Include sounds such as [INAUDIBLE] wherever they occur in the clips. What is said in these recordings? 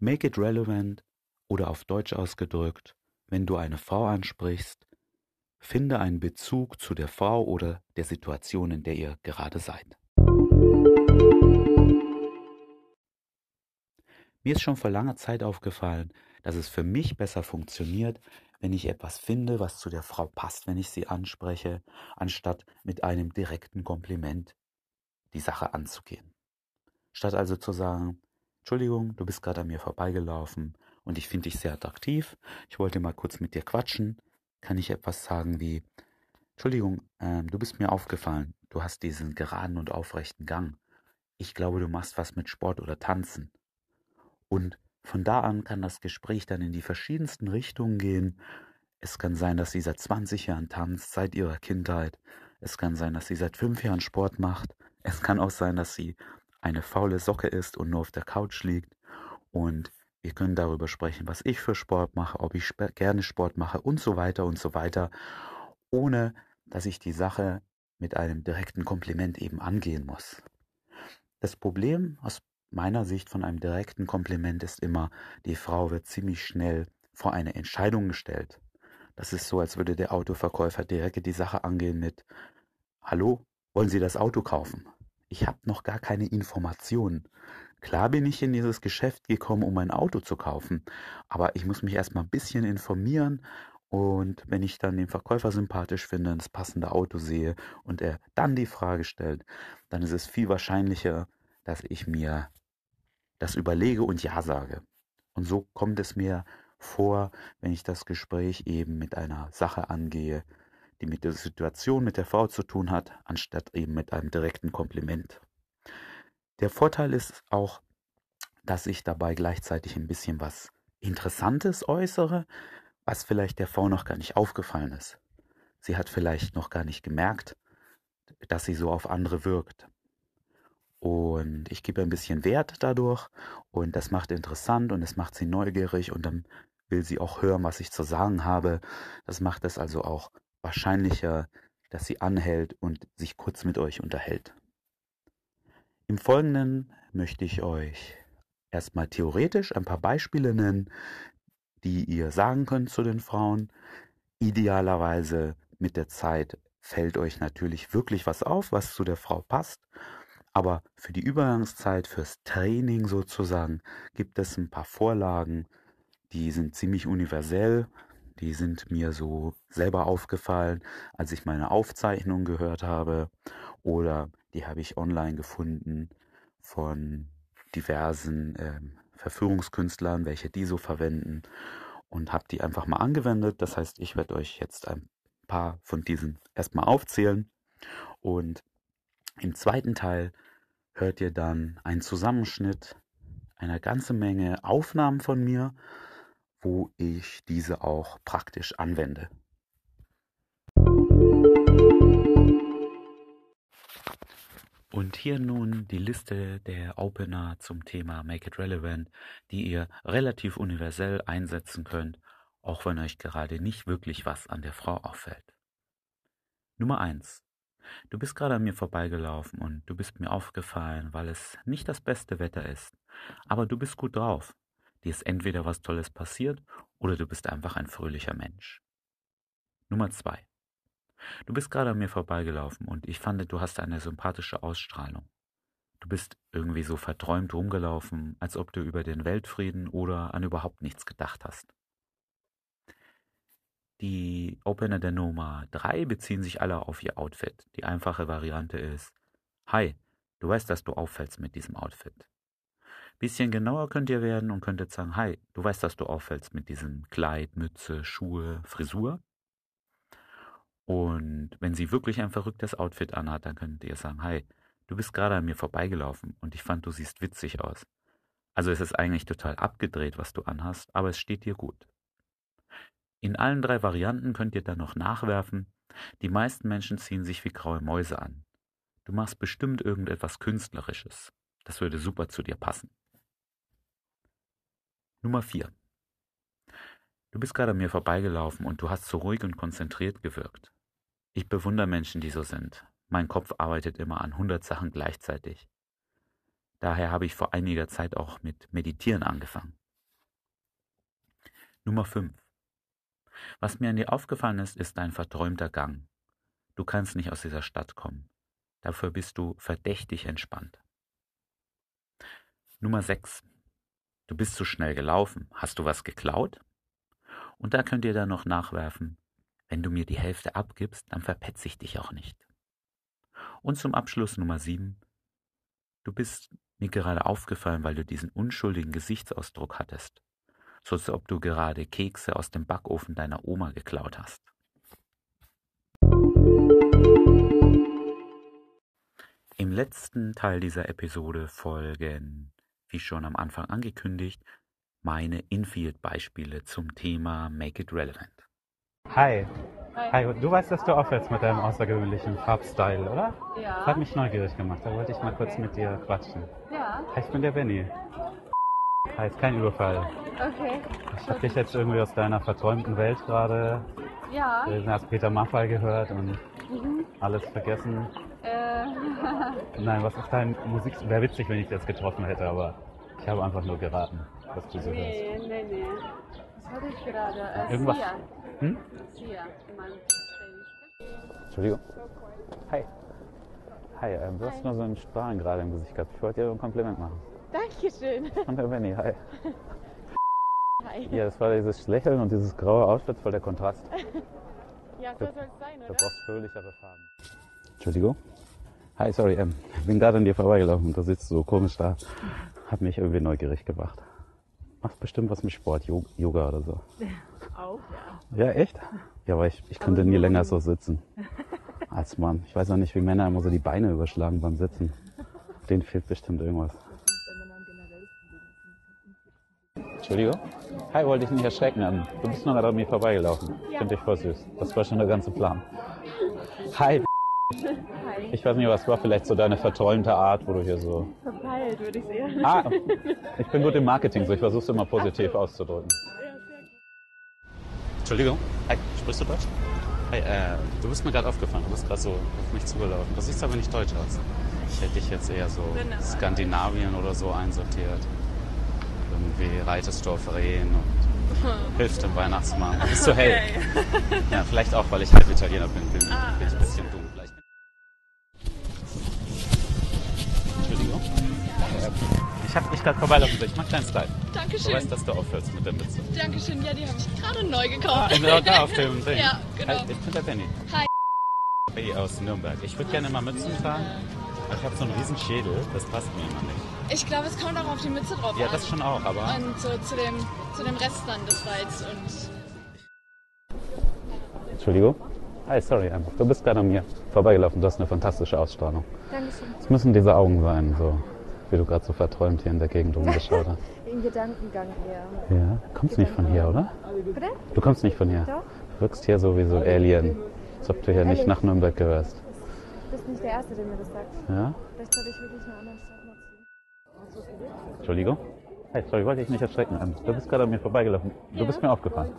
Make it relevant oder auf Deutsch ausgedrückt, wenn du eine Frau ansprichst, finde einen Bezug zu der Frau oder der Situation, in der ihr gerade seid. Mir ist schon vor langer Zeit aufgefallen, dass es für mich besser funktioniert, wenn ich etwas finde, was zu der Frau passt, wenn ich sie anspreche, anstatt mit einem direkten Kompliment die Sache anzugehen. Statt also zu sagen, Entschuldigung, du bist gerade an mir vorbeigelaufen und ich finde dich sehr attraktiv, ich wollte mal kurz mit dir quatschen, kann ich etwas sagen wie, Entschuldigung, äh, du bist mir aufgefallen, du hast diesen geraden und aufrechten Gang. Ich glaube, du machst was mit Sport oder Tanzen. Und von da an kann das Gespräch dann in die verschiedensten Richtungen gehen. Es kann sein, dass sie seit 20 Jahren tanzt, seit ihrer Kindheit. Es kann sein, dass sie seit fünf Jahren Sport macht. Es kann auch sein, dass sie eine faule Socke ist und nur auf der Couch liegt. Und wir können darüber sprechen, was ich für Sport mache, ob ich gerne Sport mache und so weiter und so weiter, ohne dass ich die Sache mit einem direkten Kompliment eben angehen muss. Das Problem aus meiner Sicht von einem direkten Kompliment ist immer, die Frau wird ziemlich schnell vor eine Entscheidung gestellt. Das ist so, als würde der Autoverkäufer direkt die Sache angehen mit Hallo, wollen Sie das Auto kaufen? Ich habe noch gar keine Informationen. Klar bin ich in dieses Geschäft gekommen, um ein Auto zu kaufen, aber ich muss mich erstmal ein bisschen informieren und wenn ich dann den Verkäufer sympathisch finde, das passende Auto sehe und er dann die Frage stellt, dann ist es viel wahrscheinlicher, dass ich mir das überlege und Ja sage. Und so kommt es mir vor, wenn ich das Gespräch eben mit einer Sache angehe, die mit der Situation mit der Frau zu tun hat, anstatt eben mit einem direkten Kompliment. Der Vorteil ist auch, dass ich dabei gleichzeitig ein bisschen was Interessantes äußere, was vielleicht der Frau noch gar nicht aufgefallen ist. Sie hat vielleicht noch gar nicht gemerkt, dass sie so auf andere wirkt. Und ich gebe ein bisschen Wert dadurch und das macht interessant und es macht sie neugierig und dann will sie auch hören, was ich zu sagen habe. Das macht es also auch wahrscheinlicher, dass sie anhält und sich kurz mit euch unterhält. Im Folgenden möchte ich euch erstmal theoretisch ein paar Beispiele nennen, die ihr sagen könnt zu den Frauen. Idealerweise mit der Zeit fällt euch natürlich wirklich was auf, was zu der Frau passt. Aber für die Übergangszeit, fürs Training sozusagen, gibt es ein paar Vorlagen, die sind ziemlich universell. Die sind mir so selber aufgefallen, als ich meine Aufzeichnung gehört habe. Oder die habe ich online gefunden von diversen äh, Verführungskünstlern, welche die so verwenden. Und habe die einfach mal angewendet. Das heißt, ich werde euch jetzt ein paar von diesen erstmal aufzählen. Und im zweiten Teil hört ihr dann einen Zusammenschnitt einer ganzen Menge Aufnahmen von mir, wo ich diese auch praktisch anwende. Und hier nun die Liste der Opener zum Thema Make It Relevant, die ihr relativ universell einsetzen könnt, auch wenn euch gerade nicht wirklich was an der Frau auffällt. Nummer 1. Du bist gerade an mir vorbeigelaufen und du bist mir aufgefallen, weil es nicht das beste Wetter ist. Aber du bist gut drauf. Dir ist entweder was Tolles passiert oder du bist einfach ein fröhlicher Mensch. Nummer zwei. Du bist gerade an mir vorbeigelaufen und ich fand, du hast eine sympathische Ausstrahlung. Du bist irgendwie so verträumt rumgelaufen, als ob du über den Weltfrieden oder an überhaupt nichts gedacht hast. Die Opener der Nummer 3 beziehen sich alle auf ihr Outfit. Die einfache Variante ist, Hi, du weißt, dass du auffällst mit diesem Outfit. Bisschen genauer könnt ihr werden und könntet sagen, Hi, du weißt, dass du auffällst mit diesem Kleid, Mütze, Schuhe, Frisur. Und wenn sie wirklich ein verrücktes Outfit anhat, dann könnt ihr sagen, Hi, du bist gerade an mir vorbeigelaufen und ich fand, du siehst witzig aus. Also es ist eigentlich total abgedreht, was du anhast, aber es steht dir gut. In allen drei Varianten könnt ihr dann noch nachwerfen, die meisten Menschen ziehen sich wie graue Mäuse an. Du machst bestimmt irgendetwas Künstlerisches. Das würde super zu dir passen. Nummer 4. Du bist gerade an mir vorbeigelaufen und du hast so ruhig und konzentriert gewirkt. Ich bewundere Menschen, die so sind. Mein Kopf arbeitet immer an 100 Sachen gleichzeitig. Daher habe ich vor einiger Zeit auch mit Meditieren angefangen. Nummer 5. Was mir an dir aufgefallen ist, ist dein verträumter Gang. Du kannst nicht aus dieser Stadt kommen. Dafür bist du verdächtig entspannt. Nummer 6. Du bist zu schnell gelaufen. Hast du was geklaut? Und da könnt ihr dann noch nachwerfen, wenn du mir die Hälfte abgibst, dann verpetze ich dich auch nicht. Und zum Abschluss Nummer 7. Du bist mir gerade aufgefallen, weil du diesen unschuldigen Gesichtsausdruck hattest. So als ob du gerade Kekse aus dem Backofen deiner Oma geklaut hast. Im letzten Teil dieser Episode folgen, wie schon am Anfang angekündigt, meine Infield-Beispiele zum Thema Make It Relevant. Hi. Hi. du weißt, dass du aufhörst mit deinem außergewöhnlichen Farbstyle, oder? Ja. Das hat mich neugierig gemacht, da wollte ich mal kurz Okay. mit dir quatschen. Ja, Hi, ich bin der Benny. Hi, ist kein Überfall. okay. Ich habe dich jetzt irgendwie aus deiner verträumten Welt gerade, Ja, wir hast Peter Maffay gehört und mhm. alles vergessen. Äh, Nein, was ist dein Musik? Wäre witzig, wenn ich das getroffen hätte, aber ich habe einfach nur geraten, was du so hörst. nee, nee, nee. Was hatte ich gerade? Äh, Irgendwas- Sia. Hm? Sia. Entschuldigung. Hi. Hi, ähm, du hast nur so einen Strahlen gerade im Gesicht gehabt. Ich wollte dir ein Kompliment machen. Dankeschön. Und der Benny, hi. Hi. Ja, das war dieses Lächeln und dieses graue Outfit, voll der Kontrast. Ja, so soll es sein, Du oder? brauchst fröhlichere Farben. Entschuldigung. Hi, sorry, ähm, ich bin gerade an dir vorbeigelaufen und da sitzt du so komisch da. Hat mich irgendwie neugierig gemacht. Machst bestimmt was mit Sport, Yoga oder so. [LAUGHS] Auch, ja. Ja, echt? Ja, aber ich, ich könnte nie länger so sitzen. Als Mann. Ich weiß auch nicht, wie Männer immer so die Beine überschlagen beim Sitzen. Denen fehlt bestimmt irgendwas. Entschuldigung? Hi, wollte ich nicht erschrecken. ähm, Du bist nur gerade an mir vorbeigelaufen. Ich Ja. finde dich voll süß. Das war schon der ganze Plan. Hi. Hi. Ich weiß nicht, was war vielleicht so deine verträumte Art, wo du hier so... Verpeilt, würde ich sehen. Ah, [LAUGHS] ich bin gut im Marketing, so ich versuche es immer positiv auszudrücken. Entschuldigung. Hi, sprichst du Deutsch? Hi, äh, du bist mir gerade aufgefallen, du bist gerade so auf mich zugelaufen. Du siehst aber nicht deutsch aus. Ich hätte dich jetzt eher so. Skandinavien oder so einsortiert. Irgendwie reitest du auf Rehen und [LAUGHS] hilfst dem Weihnachtsmann. Du bist so hell. [LAUGHS] Ja, vielleicht auch, weil ich halb Italiener bin, bin, Ah, bin ich ein bisschen dumm. Ich habe dich gerade vorbeilaufen sehen. Ich mag deinen Style. Du Dankeschön. weißt, dass du aufhörst mit der Mütze. Dankeschön. Ja, die habe ich gerade neu Ah, gekauft. genau da auf dem [LAUGHS] Ding. Ja, genau. Hi, ich bin der Benny. Hi. Benny aus Nürnberg. Ich würde gerne mal Mützen tragen, aber ich habe so einen riesen Schädel. Das passt mir immer nicht. Ich glaube, es kommt auch auf die Mütze drauf Ja, an. das schon auch, aber... Und so zu dem, zu dem Rest dann des Falls. Und Entschuldigung. Hi, sorry, einfach. Du bist gerade an mir vorbeigelaufen. Du hast eine fantastische Ausstrahlung. Dankeschön. Es müssen diese Augen sein, so wie du gerade so verträumt hier in der Gegend rumgeschaut hast. [LAUGHS] In Gedankengang eher. Ja, kommst nicht von hier, oder? Bitte? Du kommst nicht von hier. Doch. Du wirkst hier so wie so Alien. Als ob du hier nicht Ehrlich? nach Nürnberg gehörst. Du bist nicht der Erste, der mir das sagt. Ja? Vielleicht sollte ich wirklich in einer anderen Stadt ziehen. Entschuldigung? Hey, sorry, wollte ich nicht erschrecken. Ähm, Du bist gerade an mir vorbeigelaufen. Du bist mir aufgefallen.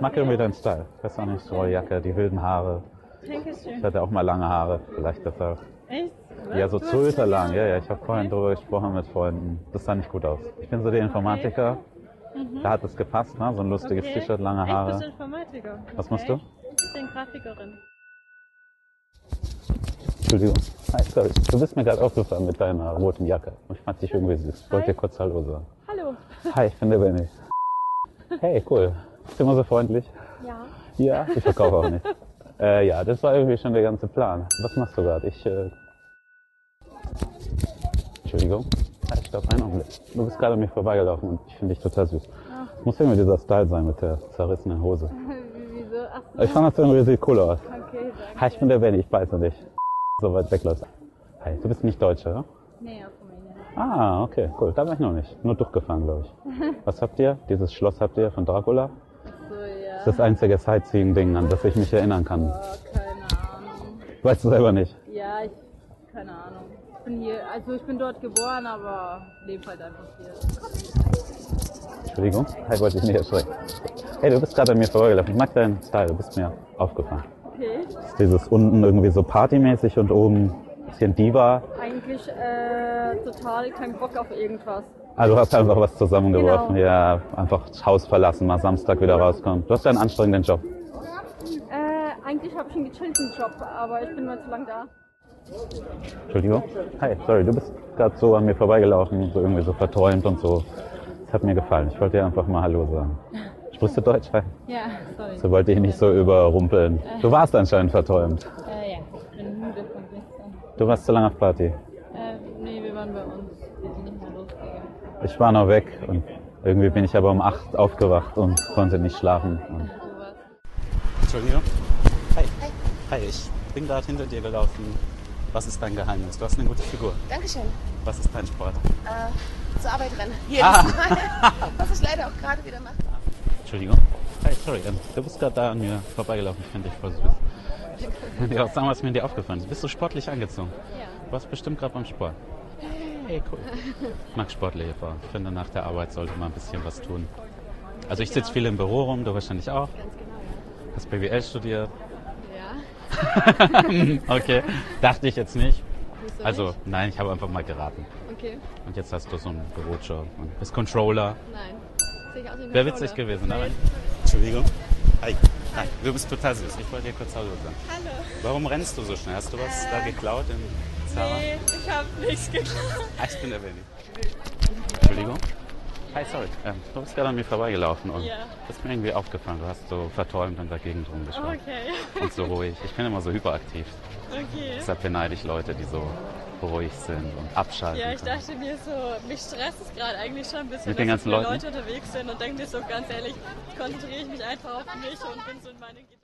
Mag irgendwie deinen Style. Ich weiß auch nicht, Rolljacke, die wilden Haare. Dankeschön. Ich hatte auch mal lange Haare, vielleicht deshalb. Echt? Ja, so schulterlang. Ja, ja, ich habe vorhin drüber gesprochen mit Freunden. Das sah nicht gut aus. Ich bin so der Informatiker. Da hat es gepasst, ne? So ein lustiges Okay. T-Shirt, lange Echt, bist du Haare. Informatiker? Was machst du? Ich bin Grafikerin. Entschuldigung. Hi, sorry. Du bist mir gerade aufgefallen mit deiner roten Jacke. Ich fand dich irgendwie süß. Ich wollte dir kurz Hallo sagen. Hallo. Hi, ich bin der Benny. Hey, cool. Bist du immer so freundlich? Ja. Ja, ich verkaufe auch nicht. [LAUGHS] Äh, ja, das war irgendwie schon der ganze Plan. Was machst du gerade? Ich. Äh... Entschuldigung. Halt, stopp, einen Augenblick. Du bist gerade an mir vorbeigelaufen und ich finde dich total süß. Muss irgendwie dieser Style sein mit der zerrissenen Hose. [LAUGHS] Wieso? Ach so. Ich fand das irgendwie sieht cool aus. Okay, danke. Hi, ich bin der Benny, ich beiße dich. So weit wegläufst. Hi, du bist nicht Deutscher, oder? Nee, aus Rumänien. Ah, okay, cool. Da war ich noch nicht. Nur durchgefahren, glaube ich. [LAUGHS] Was habt ihr? Dieses Schloss habt ihr von Dracula? So, ja. Das ist das einzige Sightseeing-Ding, an das ich mich erinnern kann. Oh, keine Ahnung. Weißt du selber nicht. Ja, ich. Keine Ahnung. Ich bin hier. Also, ich bin dort geboren, aber lebe halt einfach hier. Entschuldigung. Hi, wollte ich nicht erschrecken. Hey, du bist gerade an mir vorbeigelaufen. Ich mag deinen Style, du bist mir aufgefallen. Okay. Dieses unten irgendwie so partymäßig und oben bisschen Diva. Eigentlich äh, total kein Bock auf irgendwas. Ah, du hast einfach was zusammengeworfen. Genau. Ja, einfach das Haus verlassen, mal Samstag wieder rauskommen. Du hast ja einen anstrengenden Job. Äh, eigentlich habe ich einen gechillten Job, aber ich bin mal zu lang da. Entschuldigung. Hi, sorry, du bist gerade so an mir vorbeigelaufen, so irgendwie so verträumt und so. Das hat mir gefallen. Ich wollte dir einfach mal Hallo sagen. Sprichst du Deutsch? Hi. Ja, sorry. So wollte ich nicht so überrumpeln. Du warst anscheinend verträumt. Äh, ja, ich bin müde von gestern. Du warst zu lange auf Party. Äh, nee, wir waren bei uns. Wir sind nicht mehr losgegangen. Ich war noch weg und irgendwie bin ich aber um 8 aufgewacht und konnte nicht schlafen. Und. Entschuldigung. Hi. Hi, ich bin gerade hinter dir gelaufen. Was ist dein Geheimnis? Du hast eine gute Figur. Dankeschön. Was ist dein Sport? Äh, zur Arbeit rennen. Jedes Ah. Mal. [LAUGHS] Was ich leider auch gerade wieder mache. Entschuldigung. Hi, sorry. Ähm, du bist gerade da an mir vorbeigelaufen. Ich finde dich voll süß. Auch sagen, was mir dir aufgefallen ist. Bist du sportlich angezogen? Ja. Du warst bestimmt gerade beim Sport. Hey, cool. Ich mag sportliche Frauen. Ich finde, nach der Arbeit sollte man ein bisschen was tun. Also ich sitze viel im Büro rum, du wahrscheinlich auch. Ganz genau, Hast BWL studiert. [LAUGHS] Okay, dachte ich jetzt nicht. Wieso Also nicht? nein, ich habe einfach mal geraten. Okay. Und jetzt hast du so einen Bürojob und bist Controller. Nein. Wäre witzig gewesen, Nee. aber. Entschuldigung. Hi. Hi. Du bist total süß. Ich wollte dir kurz Hallo sagen. Hallo. Warum rennst du so schnell? Hast du was da geklaut im Zara? Nee, ich habe nichts geklaut. Ah, ich bin der Benny. Hi, sorry. Ähm, du bist gerade an mir vorbeigelaufen und Ja. das ist mir irgendwie aufgefallen. Du hast so verträumt und dagegen drum geschaut. Okay. Und so ruhig. Ich bin immer so hyperaktiv. Okay. Deshalb beneide ich Leute, die so ruhig sind und abschalten Ja, ich können. dachte mir so, mich stresst es gerade eigentlich schon ein bisschen, Mit den dass ganzen so Leuten? Leute unterwegs sind und denke mir so ganz ehrlich, konzentriere ich mich einfach auf mich und bin so in meine Gedanken.